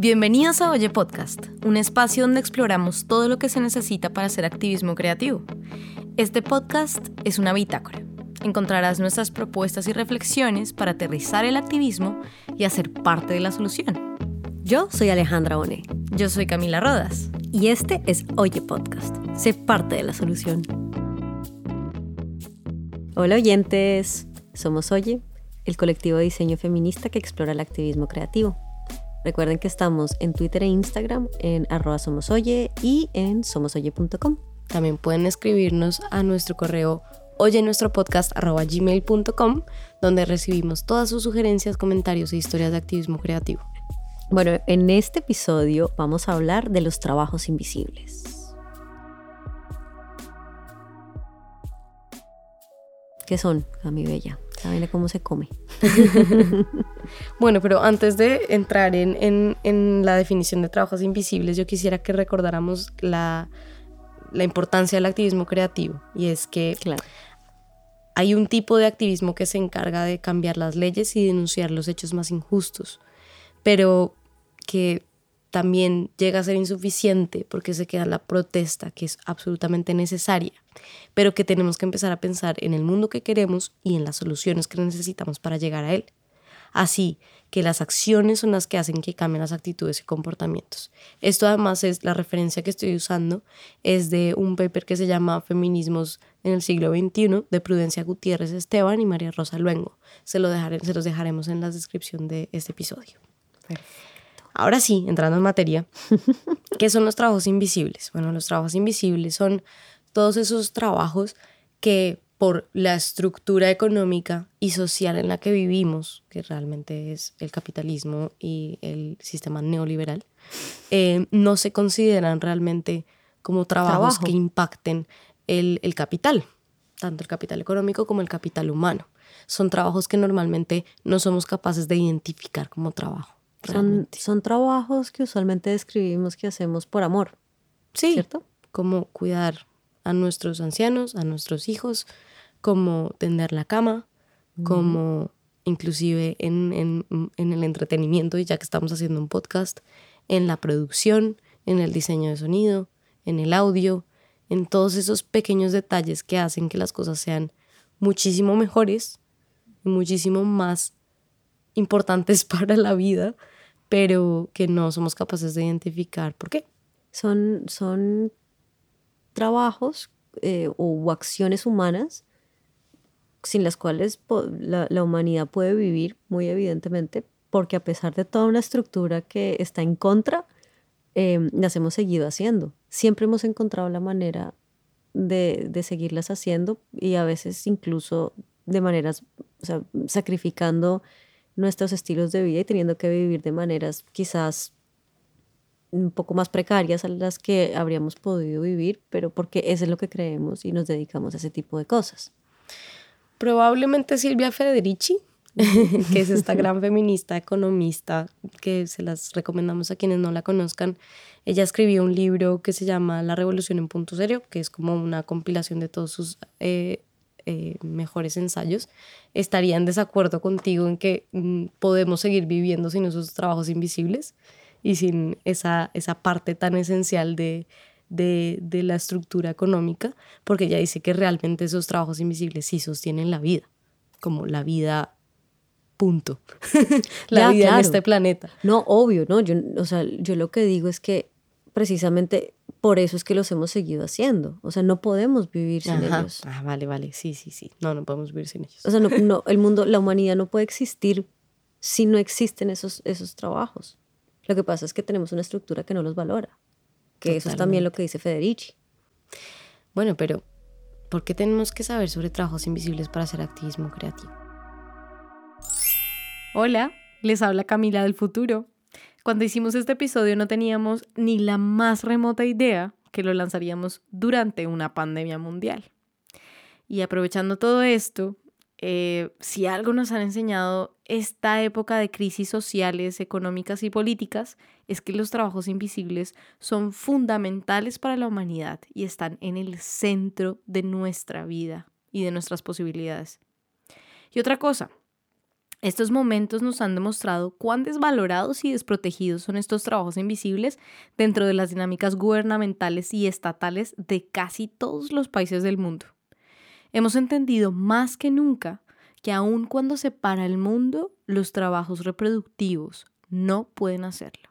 Bienvenidos a Oye Podcast, un espacio donde exploramos todo lo que se necesita para hacer activismo creativo. Este podcast es una bitácora. Encontrarás nuestras propuestas y reflexiones para aterrizar el activismo y hacer parte de la solución. Yo soy Alejandra One. Yo soy Camila Rodas. Y este es Oye Podcast. Sé parte de la solución. Hola oyentes. Somos Oye, el colectivo de diseño feminista que explora el activismo creativo. Recuerden que estamos en Twitter e Instagram en arroba somosoye y en somosoye.com. También pueden escribirnos a nuestro correo oye nuestro podcast arroba gmail.com donde recibimos todas sus sugerencias, comentarios e historias de activismo creativo. Bueno, en este episodio vamos a hablar de los trabajos invisibles. ¿Qué son, a mi bella? ¿Saben cómo se come? bueno, pero antes de entrar en, la definición de trabajos invisibles, yo quisiera que recordáramos la, importancia del activismo creativo. Y es que hay un tipo de activismo que se encarga de cambiar las leyes y denunciar los hechos más injustos, pero que también llega a ser insuficiente porque se queda la protesta, que es absolutamente necesaria, pero que tenemos que empezar a pensar en el mundo que queremos y en las soluciones que necesitamos para llegar a él. Así que las acciones son las que hacen que cambien las actitudes y comportamientos. Esto además es la referencia que estoy usando, es de un paper que se llama Feminismos en el siglo XXI de Prudencia Gutiérrez Esteban y María Rosa Luengo. Se, lo dejaré, se los dejaremos en la descripción de este episodio. Ahora sí, entrando en materia, ¿qué son los trabajos invisibles? Bueno, los trabajos invisibles son todos esos trabajos que por la estructura económica y social en la que vivimos, que realmente es el capitalismo y el sistema neoliberal, eh, no se consideran realmente como trabajos que impacten el, el capital, tanto el capital económico como el capital humano. Son trabajos que normalmente no somos capaces de identificar como trabajo. Son, son, trabajos que usualmente describimos que hacemos por amor. Sí. ¿Cierto? Como cuidar a nuestros ancianos, a nuestros hijos, como tender la cama, como inclusive en, en, en, el entretenimiento, y ya que estamos haciendo un podcast, en la producción, en el diseño de sonido, en el audio, en todos esos pequeños detalles que hacen que las cosas sean muchísimo mejores y muchísimo más importantes para la vida, pero que no somos capaces de identificar por qué. Son, son trabajos eh, o acciones humanas sin las cuales la, humanidad puede vivir, muy evidentemente, porque a pesar de toda una estructura que está en contra, eh, las hemos seguido haciendo. Siempre hemos encontrado la manera de, de, seguirlas haciendo y a veces incluso de maneras, o sea, sacrificando nuestros estilos de vida y teniendo que vivir de maneras quizás un poco más precarias a las que habríamos podido vivir, pero porque eso es lo que creemos y nos dedicamos a ese tipo de cosas. Probablemente Silvia Federici, que es esta gran feminista, economista, que se las recomendamos a quienes no la conozcan. Ella escribió un libro que se llama La Revolución en Punto Serio, que es como una compilación de todos sus eh, eh, mejores ensayos, estaría en desacuerdo contigo en que mm, podemos seguir viviendo sin esos trabajos invisibles y sin esa, esa parte tan esencial de, de, la estructura económica, porque ella dice que realmente esos trabajos invisibles sí sostienen la vida, como la vida punto, la vida en este planeta. No, obvio, no, yo, o sea, yo lo que digo es que precisamente por eso es que los hemos seguido haciendo. O sea, no podemos vivir sin ellos. Ah, vale, vale. Sí, sí, sí. No, no podemos vivir sin ellos. O sea, no, el mundo, la humanidad no puede existir si no existen esos, esos trabajos. Lo que pasa es que tenemos una estructura que no los valora. Que eso es también lo que dice Federici. Bueno, pero ¿por qué tenemos que saber sobre trabajos invisibles para hacer activismo creativo? Hola, les habla Camila del futuro. Cuando hicimos este episodio no teníamos ni la más remota idea que lo lanzaríamos durante una pandemia mundial. Y aprovechando todo esto, eh, si algo nos han enseñado esta época de crisis sociales, económicas y políticas, es que los trabajos invisibles son fundamentales para la humanidad y están en el centro de nuestra vida y de nuestras posibilidades. Y otra cosa, Estos momentos nos han demostrado cuán desvalorados y desprotegidos son estos trabajos invisibles dentro de las dinámicas gubernamentales y estatales de casi todos los países del mundo. Hemos entendido más que nunca que aun cuando se para el mundo, los trabajos reproductivos no pueden hacerlo.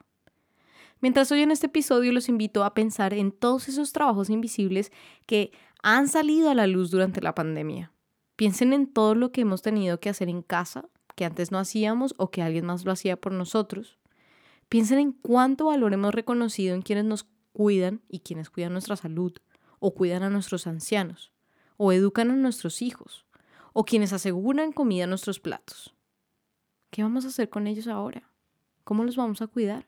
Mientras hoy en este episodio los invito a pensar en todos esos trabajos invisibles que han salido a la luz durante la pandemia. Piensen en todo lo que hemos tenido que hacer en casa, que antes no hacíamos o que alguien más lo hacía por nosotros. Piensen en cuánto valor hemos reconocido en quienes nos cuidan y quienes cuidan nuestra salud, o cuidan a nuestros ancianos, o educan a nuestros hijos, o quienes aseguran comida en nuestros platos. ¿Qué vamos a hacer con ellos ahora? ¿Cómo los vamos a cuidar?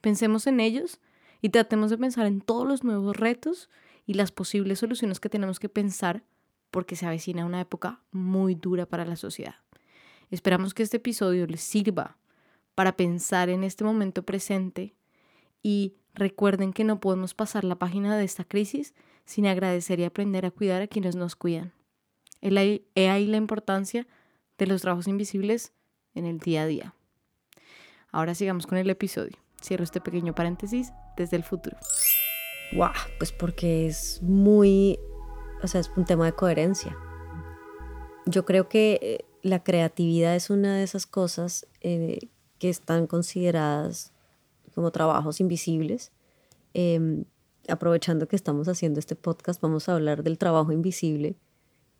Pensemos en ellos y tratemos de pensar en todos los nuevos retos y las posibles soluciones que tenemos que pensar porque se avecina una época muy dura para la sociedad. Esperamos que este episodio les sirva para pensar en este momento presente y recuerden que no podemos pasar la página de esta crisis sin agradecer y aprender a cuidar a quienes nos cuidan. He ahí la importancia de los trabajos invisibles en el día a día. Ahora sigamos con el episodio. Cierro este pequeño paréntesis desde el futuro. Wow, pues porque es muy, o sea, es un tema de coherencia. Yo creo que eh, la creatividad es una de esas cosas eh, que están consideradas como trabajos invisibles. Em, aprovechando que estamos haciendo este podcast, vamos a hablar del trabajo invisible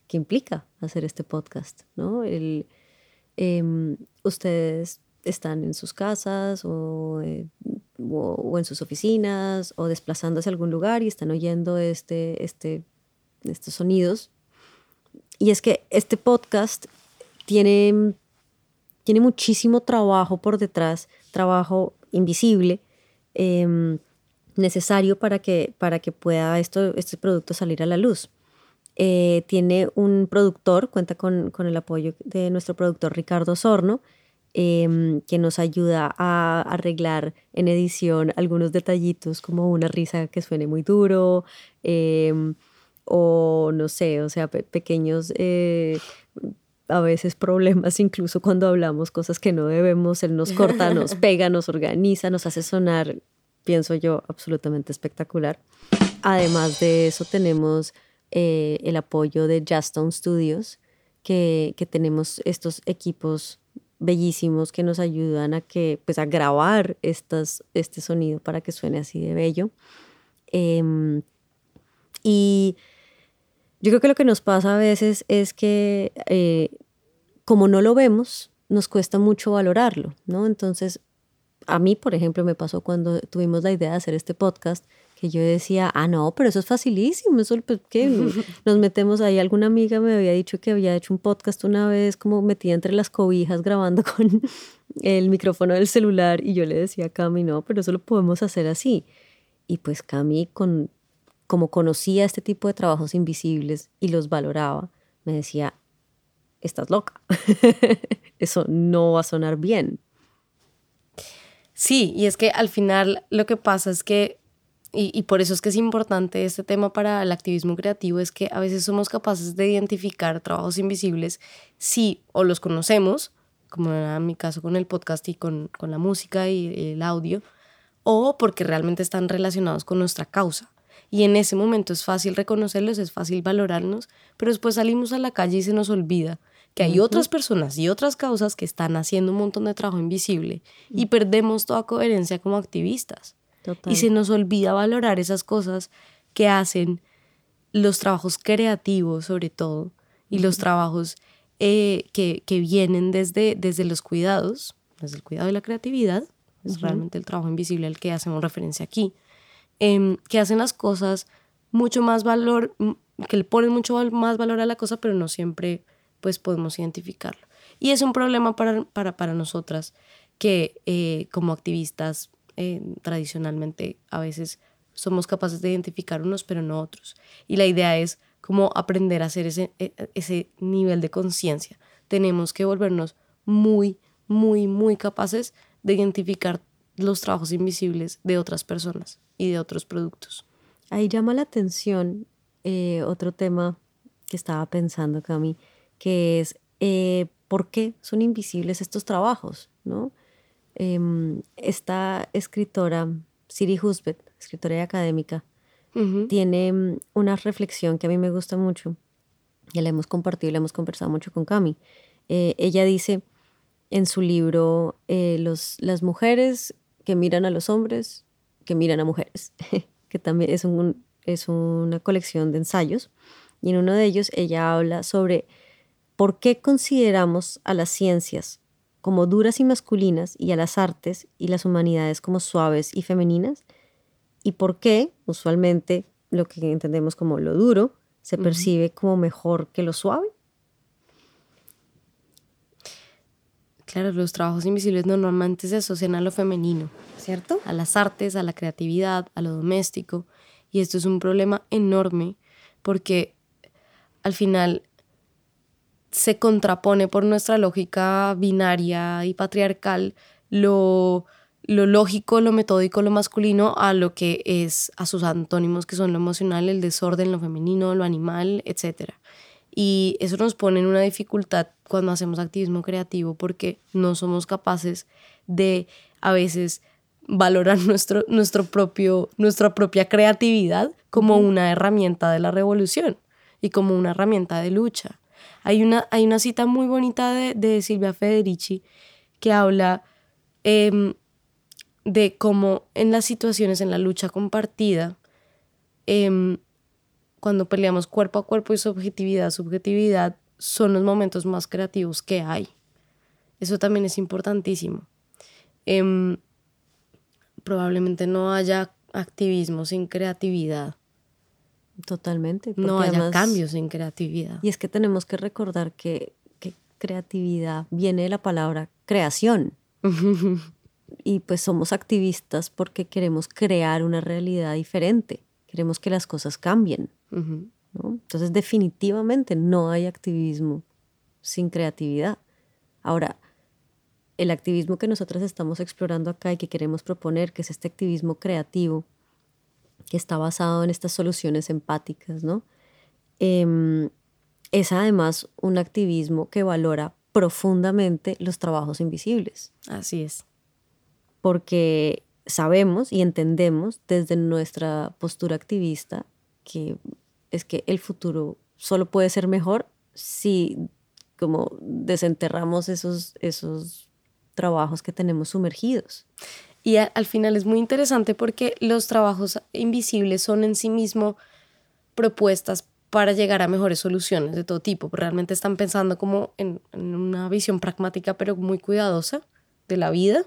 que implica hacer este podcast, ¿no? El, em, ustedes están en sus casas eh, o, en sus oficinas o desplazándose a algún lugar y están oyendo este, este, estos sonidos. Y es que este podcast tiene, tiene muchísimo trabajo por detrás, trabajo invisible, em, necesario para que, para que pueda esto, este producto salir a la luz. Eh, tiene un productor, cuenta con, con, el apoyo de nuestro productor Ricardo Sorno, Em, que nos ayuda a arreglar en edición algunos detallitos como una risa que suene muy duro em, o no sé, o sea, pequeños eh, a veces problemas incluso cuando hablamos cosas que no debemos, él nos corta, nos pega, nos organiza, nos hace sonar, pienso yo, absolutamente espectacular. Además de eso tenemos eh, el apoyo de Justone Studios, que, que tenemos estos equipos bellísimos que nos ayudan a que pues a grabar estas, este sonido para que suene así de bello em, y yo creo que lo que nos pasa a veces es que eh, como no lo vemos nos cuesta mucho valorarlo no entonces a mí por ejemplo me pasó cuando tuvimos la idea de hacer este podcast que yo decía, ah, no, pero eso es facilísimo, eso, pues, ¿qué? Nos metemos ahí, alguna amiga me había dicho que había hecho un podcast una vez como metida entre las cobijas grabando con el micrófono del celular y yo le decía a Cami, no, pero eso lo podemos hacer así. Y pues Cami, con, como conocía este tipo de trabajos invisibles y los valoraba, me decía, estás loca, eso no va a sonar bien. Sí, y es que al final lo que pasa es que y, por eso es que es importante este tema para el activismo creativo, es que a veces somos capaces de identificar trabajos invisibles si o los conocemos, como en mi caso con el podcast y con, con la música y el audio, o porque realmente están relacionados con nuestra causa. Y en ese momento es fácil reconocerlos, es fácil valorarnos, pero después salimos a la calle y se nos olvida que hay otras personas y otras causas que están haciendo un montón de trabajo invisible y perdemos toda coherencia como activistas. Y se nos olvida valorar esas cosas que hacen los trabajos creativos sobre todo y los trabajos eh, que, que, vienen desde, desde los cuidados, desde el cuidado y la creatividad, es realmente el trabajo invisible al que hacemos referencia aquí, em, que hacen las cosas mucho más valor, que le ponen mucho más valor a la cosa, pero no siempre pues podemos identificarlo. Y es un problema para, para, para nosotras que eh, como activistas eh, tradicionalmente a veces somos capaces de identificar unos, pero no otros. Y la idea es como aprender a hacer ese, e, ese nivel de conciencia. Tenemos que volvernos muy, muy, muy capaces de identificar los trabajos invisibles de otras personas y de otros productos. Ahí llama la atención eh, otro tema que estaba pensando, Cami, que es, eh, ¿por qué son invisibles estos trabajos? ¿no? Em, esta escritora, Siri Husbeth, escritora y académica, tiene mm, una reflexión que a mí me gusta mucho, y la hemos compartido y la hemos conversado mucho con Cami. Eh, ella dice en su libro, eh, los, las mujeres que miran a los hombres, que miran a mujeres, que también es, un, es una colección de ensayos, y en uno de ellos ella habla sobre por qué consideramos a las ciencias como duras y masculinas y a las artes y las humanidades como suaves y femeninas, y por qué usualmente lo que entendemos como lo duro se percibe como mejor que lo suave. Claro, los trabajos invisibles normalmente se asocian a lo femenino, ¿cierto? A las artes, a la creatividad, a lo doméstico. Y esto es un problema enorme porque al final se contrapone por nuestra lógica binaria y patriarcal lo, lo lógico, lo metódico, lo masculino a lo que es a sus antónimos que son lo emocional, el desorden, lo femenino, lo animal, etc. Y eso nos pone en una dificultad cuando hacemos activismo creativo porque no somos capaces de a veces valorar nuestro, nuestro propio, nuestra propia creatividad como una herramienta de la revolución y como una herramienta de lucha. Hay una, hay una cita muy bonita de, Silvia Federici que habla em, de cómo en las situaciones, en la lucha compartida, em, cuando peleamos cuerpo a cuerpo y subjetividad, subjetividad, son los momentos más creativos que hay. Eso también es importantísimo. Em, probablemente no haya activismo sin creatividad. Totalmente. No haya cambios sin creatividad. Y es que tenemos que recordar que, que creatividad viene de la palabra creación. y pues somos activistas porque queremos crear una realidad diferente, queremos que las cosas cambien. Entonces definitivamente no hay activismo sin creatividad. Ahora, el activismo que nosotros estamos explorando acá y que queremos proponer, que es este activismo creativo, que está basado en estas soluciones empáticas, ¿no? Em, es además un activismo que valora profundamente los trabajos invisibles. Así es. Porque sabemos y entendemos desde nuestra postura activista que es que el futuro solo puede ser mejor si como desenterramos esos, esos trabajos que tenemos sumergidos. Y al final es muy interesante porque los trabajos invisibles son en sí mismo propuestas para llegar a mejores soluciones de todo tipo. Realmente están pensando como en, una visión pragmática pero muy cuidadosa de la vida.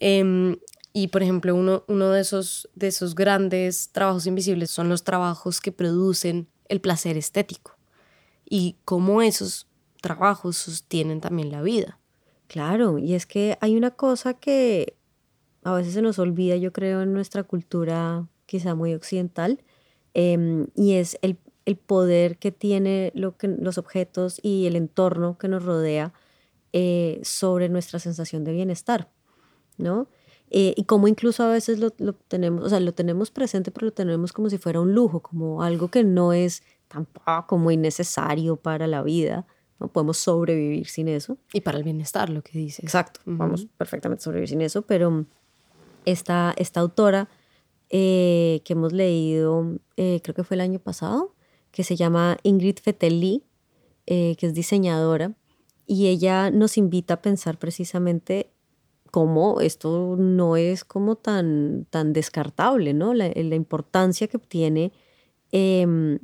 Em, y por ejemplo, uno, uno de, esos, de esos grandes trabajos invisibles son los trabajos que producen el placer estético y cómo esos trabajos sostienen también la vida. Claro, y es que hay una cosa que a veces se nos olvida, yo creo, en nuestra cultura quizá muy occidental, em, y es el, poder que tiene lo que, los objetos y el entorno que nos rodea eh, sobre nuestra sensación de bienestar, ¿no? Eh, y como incluso a veces lo, tenemos, o sea, lo tenemos presente, pero lo tenemos como si fuera un lujo, como algo que no es tampoco muy necesario para la vida, no podemos sobrevivir sin eso. Y para el bienestar, lo que dice. Exacto, vamos perfectamente sobrevivir sin eso, pero esta, esta autora eh, que hemos leído, eh, creo que fue el año pasado, que se llama Ingrid Fetelli, eh, que es diseñadora, y ella nos invita a pensar precisamente cómo esto no es como tan, tan descartable, ¿no? La, importancia que tiene em,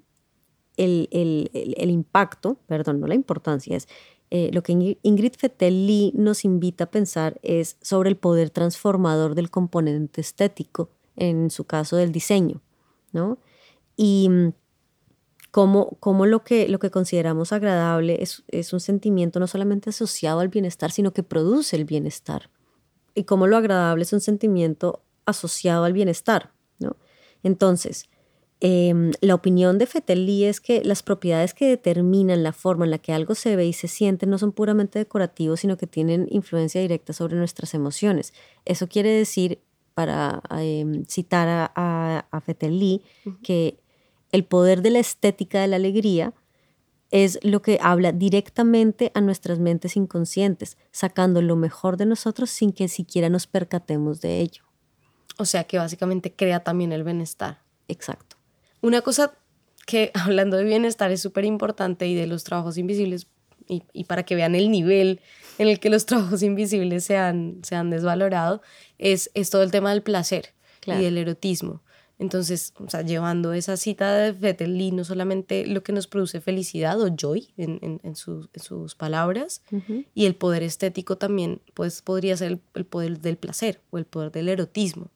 el, el, el, impacto, perdón, no la importancia, es eh, lo que Ingrid Fetelli nos invita a pensar es sobre el poder transformador del componente estético, en su caso del diseño, ¿no? Y mm, cómo, cómo lo, que, lo que consideramos agradable es, es un sentimiento no solamente asociado al bienestar, sino que produce el bienestar. Y cómo lo agradable es un sentimiento asociado al bienestar, ¿no? Entonces, Em, la opinión de Fetelli es que las propiedades que determinan la forma en la que algo se ve y se siente no son puramente decorativos, sino que tienen influencia directa sobre nuestras emociones. Eso quiere decir, para em, citar a, a, que el poder de la estética de la alegría es lo que habla directamente a nuestras mentes inconscientes, sacando lo mejor de nosotros sin que siquiera nos percatemos de ello. O sea que básicamente crea también el bienestar. Exacto. Una cosa que hablando de bienestar es súper importante y de los trabajos invisibles, y, para que vean el nivel en el que los trabajos invisibles se han, se han desvalorado, es, es todo el tema del placer y del erotismo. Entonces, o sea, llevando esa cita de Vettel no solamente lo que nos produce felicidad o joy en, en, sus, palabras, y el poder estético también, pues podría ser el, poder del placer o el poder del erotismo.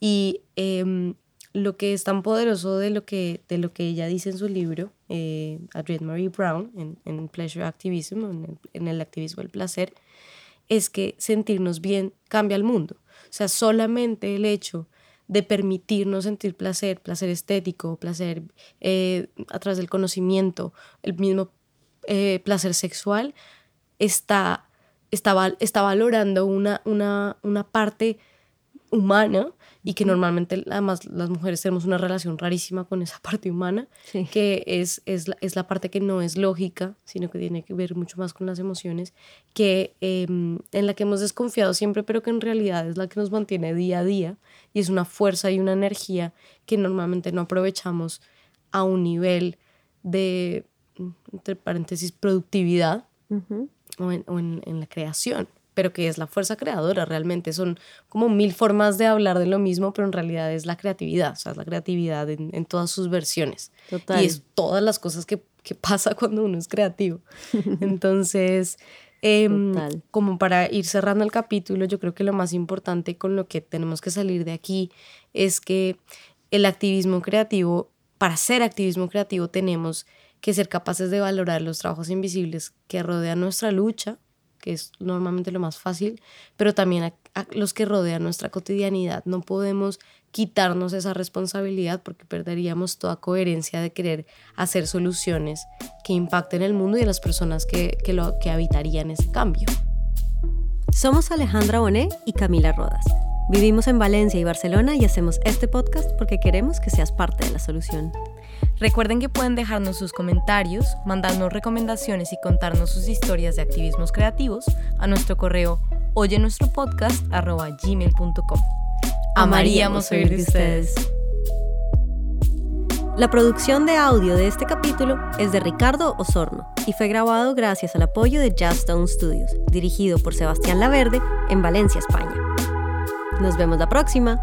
Y em, lo que es tan poderoso de lo que, de lo que ella dice en su libro, eh, Adrienne Marie Brown, en, en Pleasure Activism, en el, en el activismo del placer, es que sentirnos bien cambia el mundo. O sea, solamente el hecho de permitirnos sentir placer, placer estético, placer eh, a través del conocimiento, el mismo eh, placer sexual, está, está, está valorando una, una, una parte humana y que normalmente además las mujeres tenemos una relación rarísima con esa parte humana, que es, es, la, es, la, parte que no es lógica, sino que tiene que ver mucho más con las emociones, que em, en la que hemos desconfiado siempre, pero que en realidad es la que nos mantiene día a día y es una fuerza y una energía que normalmente no aprovechamos a un nivel de, entre paréntesis, productividad o, en, o en, en la creación pero que es la fuerza creadora realmente. Son como mil formas de hablar de lo mismo, pero en realidad es la creatividad, o sea, es la creatividad en, todas sus versiones. Y es todas las cosas que, que pasa cuando uno es creativo. Entonces, em, como para ir cerrando el capítulo, yo creo que lo más importante con lo que tenemos que salir de aquí es que el activismo creativo, para ser activismo creativo tenemos que ser capaces de valorar los trabajos invisibles que rodean nuestra lucha, que es normalmente lo más fácil, pero también a, los que rodean nuestra cotidianidad. No podemos quitarnos esa responsabilidad porque perderíamos toda coherencia de querer hacer soluciones que impacten el mundo y a las personas que, que, lo, que habitarían ese cambio. Somos Alejandra Bonet y Camila Rodas. Vivimos en Valencia y Barcelona y hacemos este podcast porque queremos que seas parte de la solución. Recuerden que pueden dejarnos sus comentarios, mandarnos recomendaciones y contarnos sus historias de activismos creativos a nuestro correo oye nuestro podcast gmail.com. Amaríamos oír de ustedes. La producción de audio de este capítulo es de Ricardo Osorno y fue grabado gracias al apoyo de Stone Studios, dirigido por Sebastián Laverde en Valencia, España. Nos vemos la próxima.